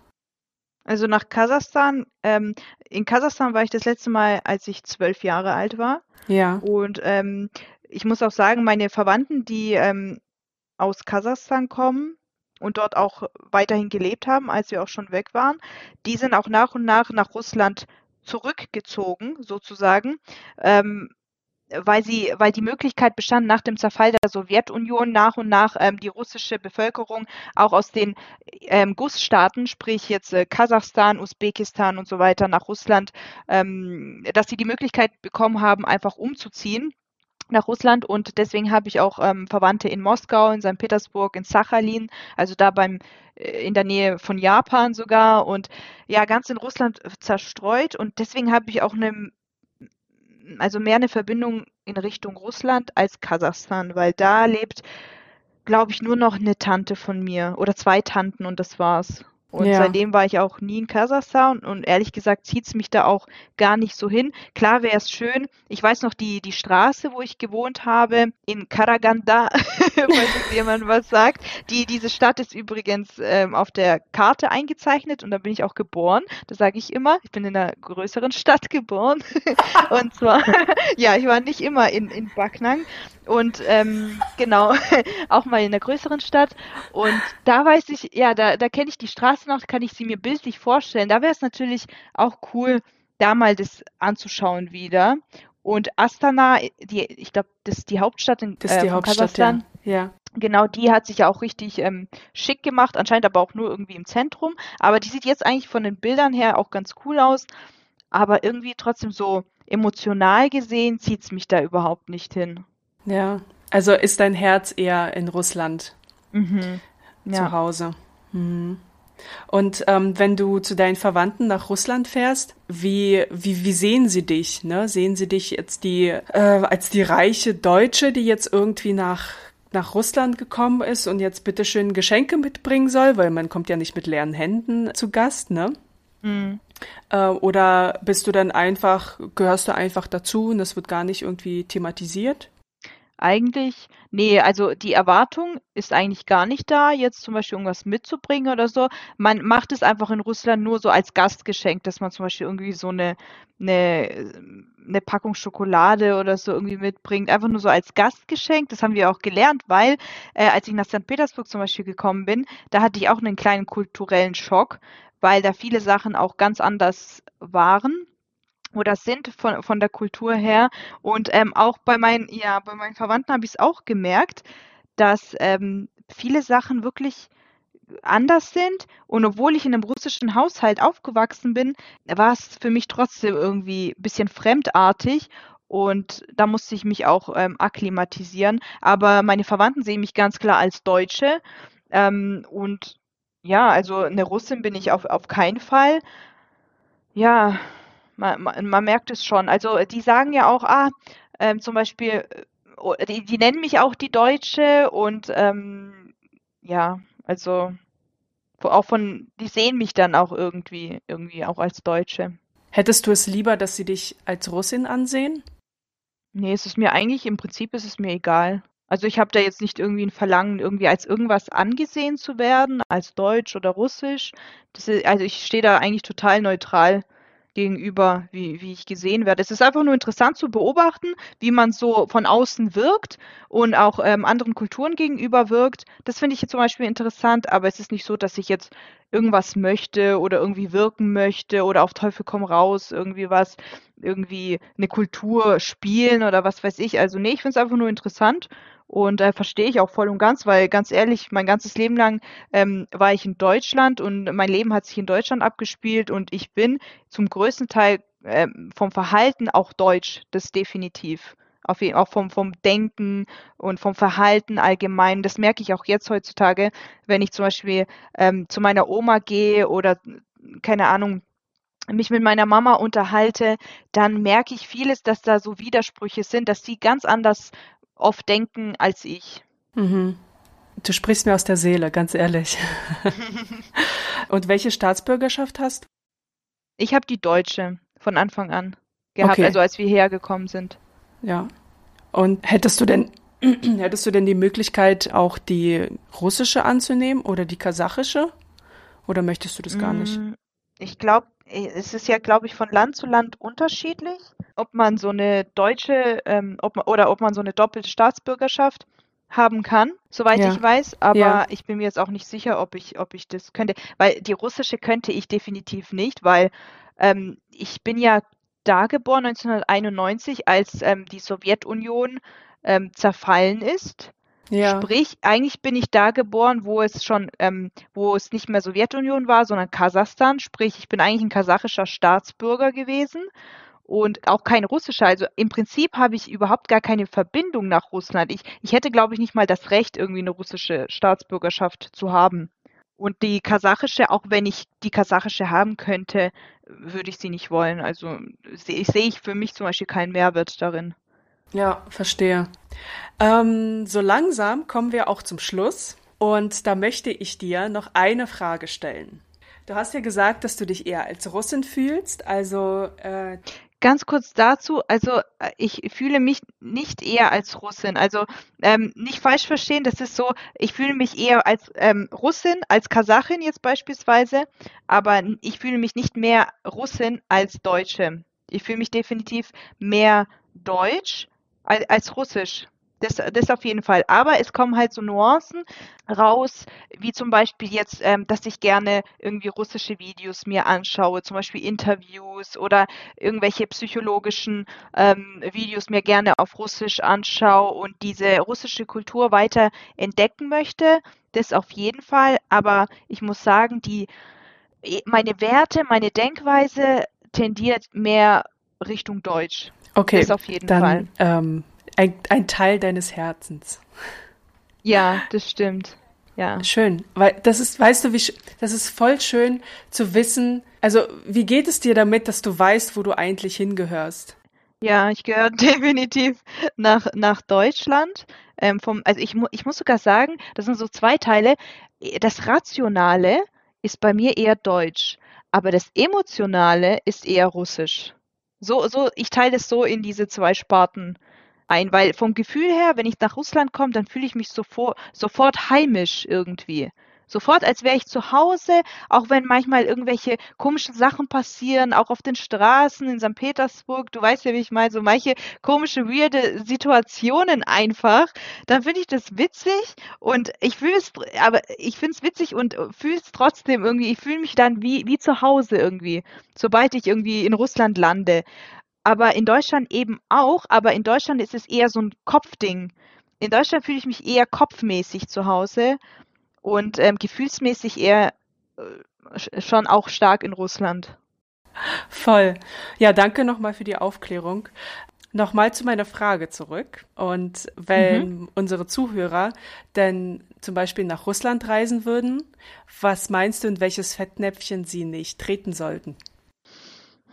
Also nach Kasachstan, ähm, in Kasachstan war ich das letzte Mal, als ich zwölf Jahre alt war.
Ja.
Und ähm, ich muss auch sagen, meine Verwandten, die ähm, aus Kasachstan kommen und dort auch weiterhin gelebt haben, als wir auch schon weg waren, die sind auch nach und nach nach Russland zurückgezogen, sozusagen, ähm, weil sie, weil die Möglichkeit bestand, nach dem Zerfall der Sowjetunion nach und nach ähm, die russische Bevölkerung auch aus den ähm, Gussstaaten, sprich jetzt äh, Kasachstan, Usbekistan und so weiter, nach Russland, ähm, dass sie die Möglichkeit bekommen haben, einfach umzuziehen nach Russland und deswegen habe ich auch ähm, Verwandte in Moskau, in St. Petersburg, in Sachalin, also da beim äh, in der Nähe von Japan sogar und ja ganz in Russland äh, zerstreut und deswegen habe ich auch eine also mehr eine Verbindung in Richtung Russland als Kasachstan, weil da lebt, glaube ich, nur noch eine Tante von mir oder zwei Tanten und das war's. Und
Ja.
seitdem war ich auch nie in Kasachstan und ehrlich gesagt zieht es mich da auch gar nicht so hin. Klar wäre es schön. Ich weiß noch, die, die Straße, wo ich gewohnt habe, in Karaganda, [LAUGHS] falls jemand was sagt. Die, diese Stadt ist übrigens ähm, auf der Karte eingezeichnet und da bin ich auch geboren. Das sage ich immer. Ich bin in einer größeren Stadt [LAUGHS] geboren. und zwar, [LAUGHS] ja, ich war nicht immer in, in Backnang. Und ähm, genau, auch mal in einer größeren Stadt. Und da weiß ich, ja, da, da kenne ich die Straße noch, kann ich sie mir bildlich vorstellen. Da wäre es natürlich auch cool, da mal das anzuschauen wieder. Und Astana, die, ich glaube, das ist die Hauptstadt in
Das ist
äh,
die Hauptstadt,
Kasachstan.
ja. Ja.
Genau, die hat sich ja auch richtig ähm, schick gemacht, anscheinend aber auch nur irgendwie im Zentrum. Aber die sieht jetzt eigentlich von den Bildern her auch ganz cool aus. Aber irgendwie trotzdem so emotional gesehen zieht es mich da überhaupt nicht hin.
Ja. Also ist dein Herz eher in Russland
Mhm.
zu
Ja.
Hause. Mhm. Und ähm, wenn du zu deinen Verwandten nach Russland fährst, wie, wie, wie sehen sie dich? Ne? Sehen sie dich jetzt die, äh, als die reiche Deutsche, die jetzt irgendwie nach, nach Russland gekommen ist und jetzt bitteschön Geschenke mitbringen soll, weil man kommt ja nicht mit leeren Händen zu Gast, ne?
Mhm.
Äh, oder bist du dann einfach, gehörst du einfach dazu und das wird gar nicht irgendwie thematisiert?
Eigentlich, nee, also die Erwartung ist eigentlich gar nicht da, jetzt zum Beispiel irgendwas mitzubringen oder so. Man macht es einfach in Russland nur so als Gastgeschenk, dass man zum Beispiel irgendwie so eine, eine, eine Packung Schokolade oder so irgendwie mitbringt. Einfach nur so als Gastgeschenk. Das haben wir auch gelernt, weil äh, als ich nach St. Petersburg zum Beispiel gekommen bin, da hatte ich auch einen kleinen kulturellen Schock, weil da viele Sachen auch ganz anders waren oder sind von, von der Kultur her. Und ähm, auch bei meinen, ja, bei meinen Verwandten habe ich es auch gemerkt, dass ähm, viele Sachen wirklich anders sind. Und obwohl ich in einem russischen Haushalt aufgewachsen bin, war es für mich trotzdem irgendwie ein bisschen fremdartig. Und da musste ich mich auch ähm, akklimatisieren. Aber meine Verwandten sehen mich ganz klar als Deutsche. Ähm, und ja, also eine Russin bin ich auf, auf keinen Fall. Ja, man, man, man merkt es schon. Also die sagen ja auch, ah, ähm, zum Beispiel, äh, die, die nennen mich auch die Deutsche und ähm, ja, also auch von, die sehen mich dann auch irgendwie, irgendwie auch als Deutsche.
Hättest du es lieber, dass sie dich als Russin ansehen?
Nee, es ist mir eigentlich, im Prinzip ist es mir egal. Also ich habe da jetzt nicht irgendwie ein Verlangen, irgendwie als irgendwas angesehen zu werden, als Deutsch oder Russisch. Das ist, also ich stehe da eigentlich total neutral gegenüber, wie, wie ich gesehen werde. Es ist einfach nur interessant zu beobachten, wie man so von außen wirkt und auch ähm, anderen Kulturen gegenüber wirkt. Das finde ich jetzt zum Beispiel interessant, aber es ist nicht so, dass ich jetzt irgendwas möchte oder irgendwie wirken möchte oder auf Teufel komm raus, irgendwie was, irgendwie eine Kultur spielen oder was weiß ich. Also nee, ich finde es einfach nur interessant und äh, verstehe ich auch voll und ganz, weil ganz ehrlich, mein ganzes Leben lang ähm, war ich in Deutschland und mein Leben hat sich in Deutschland abgespielt und ich bin zum größten Teil ähm, vom Verhalten auch deutsch, das definitiv. Auf jeden, auch vom, vom Denken und vom Verhalten allgemein. Das merke ich auch jetzt heutzutage, wenn ich zum Beispiel ähm, zu meiner Oma gehe oder keine Ahnung, mich mit meiner Mama unterhalte, dann merke ich vieles, dass da so Widersprüche sind, dass sie ganz anders oft denken als ich.
Mhm. Du sprichst mir aus der Seele, ganz ehrlich. [LAUGHS] Und welche Staatsbürgerschaft hast du?
Ich habe die deutsche von Anfang an gehabt,
Okay.
also als wir hergekommen sind.
Ja. Und hättest du denn, [CLEARS THROAT] hättest du denn die Möglichkeit, auch die russische anzunehmen oder die kasachische? Oder möchtest du das gar nicht?
Mm, Ich glaube, es ist ja, glaube ich, von Land zu Land unterschiedlich, ob man so eine deutsche ähm, ob man, oder ob man so eine doppelte Staatsbürgerschaft haben kann, soweit
Ja.
ich weiß. Aber
Ja.
ich bin mir jetzt auch nicht sicher, ob ich, ob ich das könnte. Weil die russische könnte ich definitiv nicht, weil ähm, ich bin ja da geboren 1991, als ähm, die Sowjetunion ähm, zerfallen ist.
Ja.
Sprich, eigentlich bin ich da geboren, wo es schon, ähm, wo es nicht mehr Sowjetunion war, sondern Kasachstan. Sprich, ich bin eigentlich ein kasachischer Staatsbürger gewesen und auch kein russischer. Also im Prinzip habe ich überhaupt gar keine Verbindung nach Russland. Ich, ich hätte, glaube ich, nicht mal das Recht, irgendwie eine russische Staatsbürgerschaft zu haben. Und die kasachische, auch wenn ich die kasachische haben könnte, würde ich sie nicht wollen. Also sehe ich, sehe ich für mich zum Beispiel keinen Mehrwert darin.
Ja, verstehe. Ähm, so langsam kommen wir auch zum Schluss und da möchte ich dir noch eine Frage stellen. Du hast ja gesagt, dass du dich eher als Russin fühlst, also äh,
Ganz kurz dazu, also äh, ich fühle mich nicht eher als Russin. Also ähm, nicht falsch verstehen, das ist so, ich fühle mich eher als ähm, Russin, als Kasachin jetzt beispielsweise, aber ich fühle mich nicht mehr Russin als Deutsche. Ich fühle mich definitiv mehr Deutsch als, als Russisch. Das, das auf jeden Fall. Aber es kommen halt so Nuancen raus, wie zum Beispiel jetzt, ähm, dass ich gerne irgendwie russische Videos mir anschaue, zum Beispiel Interviews oder irgendwelche psychologischen ähm, Videos mir gerne auf Russisch anschaue und diese russische Kultur weiter entdecken möchte. Das auf jeden Fall. Aber ich muss sagen, die, eh, meine Werte, meine Denkweise tendiert mehr Richtung Deutsch.
Okay, das auf jeden dann, Fall. Ähm ein, ein Teil deines Herzens.
Ja, das stimmt. Ja.
Schön, weil das ist, weißt du, wie das ist voll schön zu wissen. Also, wie geht es dir damit, dass du weißt, wo du eigentlich hingehörst?
Ja, ich gehöre [LAUGHS] definitiv nach, nach Deutschland. Ähm, vom, also ich, ich muss sogar sagen, das sind so zwei Teile. Das Rationale ist bei mir eher Deutsch, aber das Emotionale ist eher Russisch. So, so, ich teile es so in diese zwei Sparten ein, weil vom Gefühl her, wenn ich nach Russland komme, dann fühle ich mich sofort, sofort heimisch irgendwie. Sofort, als wäre ich zu Hause, auch wenn manchmal irgendwelche komischen Sachen passieren, auch auf den Straßen in St. Petersburg. Du weißt ja, wie ich meine, so manche komische, weirde Situationen einfach. Dann finde ich das witzig und ich fühle es, aber ich finde es witzig und fühle es trotzdem irgendwie. Ich fühle mich dann wie, wie zu Hause irgendwie, sobald ich irgendwie in Russland lande aber in Deutschland eben auch, aber in Deutschland ist es eher so ein Kopfding. In Deutschland fühle ich mich eher kopfmäßig zu Hause und ähm, gefühlsmäßig eher äh, schon auch stark in Russland.
Voll. Ja, danke nochmal für die Aufklärung. Nochmal zu meiner Frage zurück. Und wenn mhm. unsere Zuhörer denn zum Beispiel nach Russland reisen würden, was meinst du, in welches Fettnäpfchen sie nicht treten sollten?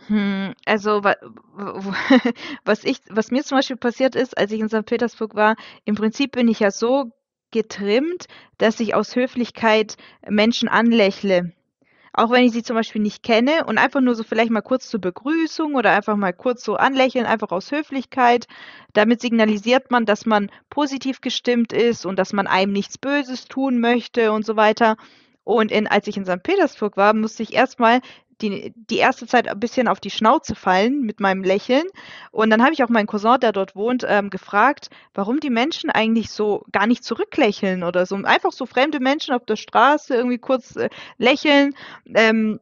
Hm, also [LAUGHS] was ich, was mir zum Beispiel passiert ist, als ich in St. Petersburg war, im Prinzip bin ich ja so getrimmt, dass ich aus Höflichkeit Menschen anlächle. Auch wenn ich sie zum Beispiel nicht kenne und einfach nur so vielleicht mal kurz zur Begrüßung oder einfach mal kurz so anlächeln, einfach aus Höflichkeit. Damit signalisiert man, dass man positiv gestimmt ist und dass man einem nichts Böses tun möchte und so weiter. Und in, als ich in St. Petersburg war, musste ich erstmal die, die erste Zeit ein bisschen auf die Schnauze fallen mit meinem Lächeln. Und dann habe ich auch meinen Cousin, der dort wohnt, ähm, gefragt, warum die Menschen eigentlich so gar nicht zurücklächeln oder so. Einfach so fremde Menschen auf der Straße irgendwie kurz äh, lächeln. Ähm,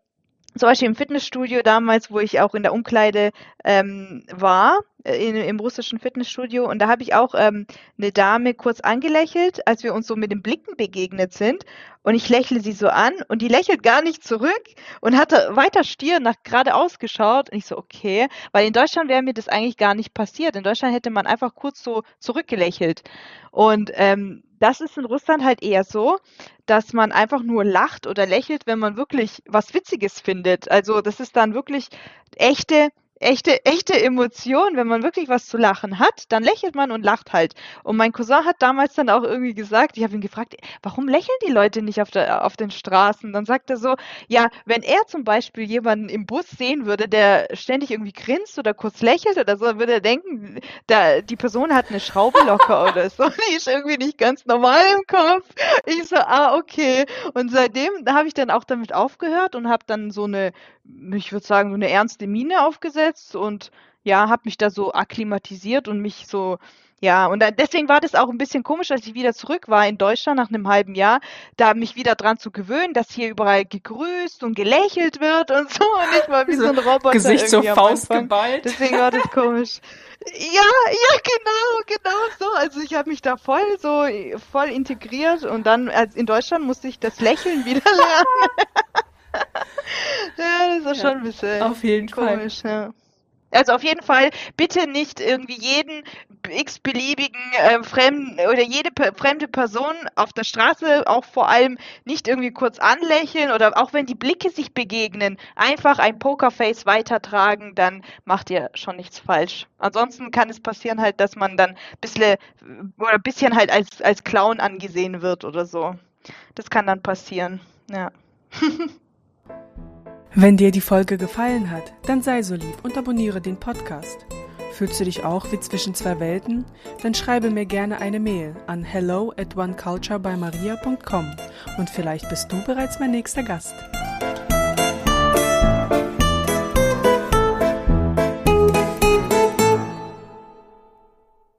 zum Beispiel im Fitnessstudio damals, wo ich auch in der Umkleide ähm, war, in, im russischen Fitnessstudio. Und da habe ich auch ähm, eine Dame kurz angelächelt, als wir uns so mit den Blicken begegnet sind. Und ich lächle sie so an und die lächelt gar nicht zurück und hatte weiter Stirn nach geradeaus geschaut. Und ich so, okay, weil in Deutschland wäre mir das eigentlich gar nicht passiert. In Deutschland hätte man einfach kurz so zurückgelächelt. Und ähm, das ist in Russland halt eher so, dass man einfach nur lacht oder lächelt, wenn man wirklich was Witziges findet. Also das ist dann wirklich echte echte, echte Emotion, wenn man wirklich was zu lachen hat, dann lächelt man und lacht halt. Und mein Cousin hat damals dann auch irgendwie gesagt, ich habe ihn gefragt, warum lächeln die Leute nicht auf, der, auf den Straßen? Dann sagt er so, ja, wenn er zum Beispiel jemanden im Bus sehen würde, der ständig irgendwie grinst oder kurz lächelt oder so, würde er denken, da, die Person hat eine Schraube locker [LAUGHS] oder so. Die ist irgendwie nicht ganz normal im Kopf. Ich so, ah, okay. Und seitdem habe ich dann auch damit aufgehört und habe dann so eine ich würde sagen, so eine ernste Miene aufgesetzt und ja, habe mich da so akklimatisiert und mich so, ja, und deswegen war das auch ein bisschen komisch, als ich wieder zurück war in Deutschland nach einem halben Jahr, da mich wieder dran zu gewöhnen, dass hier überall gegrüßt und gelächelt wird und so und ich war wie so, ein [LAUGHS] Roboter.
Gesicht
zur
Faust geballt.
Deswegen war das komisch. [LAUGHS] Ja, ja, genau, genau so. Also ich habe mich da voll so voll integriert und dann als in Deutschland musste ich das Lächeln [LAUGHS] wieder lernen. ja, das ist ja, schon ein bisschen
auf jeden komisch, Fall. Ja.
Also auf jeden Fall bitte nicht irgendwie jeden x-beliebigen äh, fremden oder jede fremde Person auf der Straße auch vor allem nicht irgendwie kurz anlächeln oder auch wenn die Blicke sich begegnen, einfach ein Pokerface weitertragen, dann macht ihr schon nichts falsch. Ansonsten kann es passieren halt, dass man dann ein bisschen oder bisschen halt als, als Clown angesehen wird oder so. Das kann dann passieren. Ja. [LAUGHS]
Wenn dir die Folge gefallen hat, dann sei so lieb und abonniere den Podcast. Fühlst du dich auch wie zwischen zwei Welten? Dann schreibe mir gerne eine Mail an hello at oneculturebymaria.com und vielleicht bist du bereits mein nächster Gast.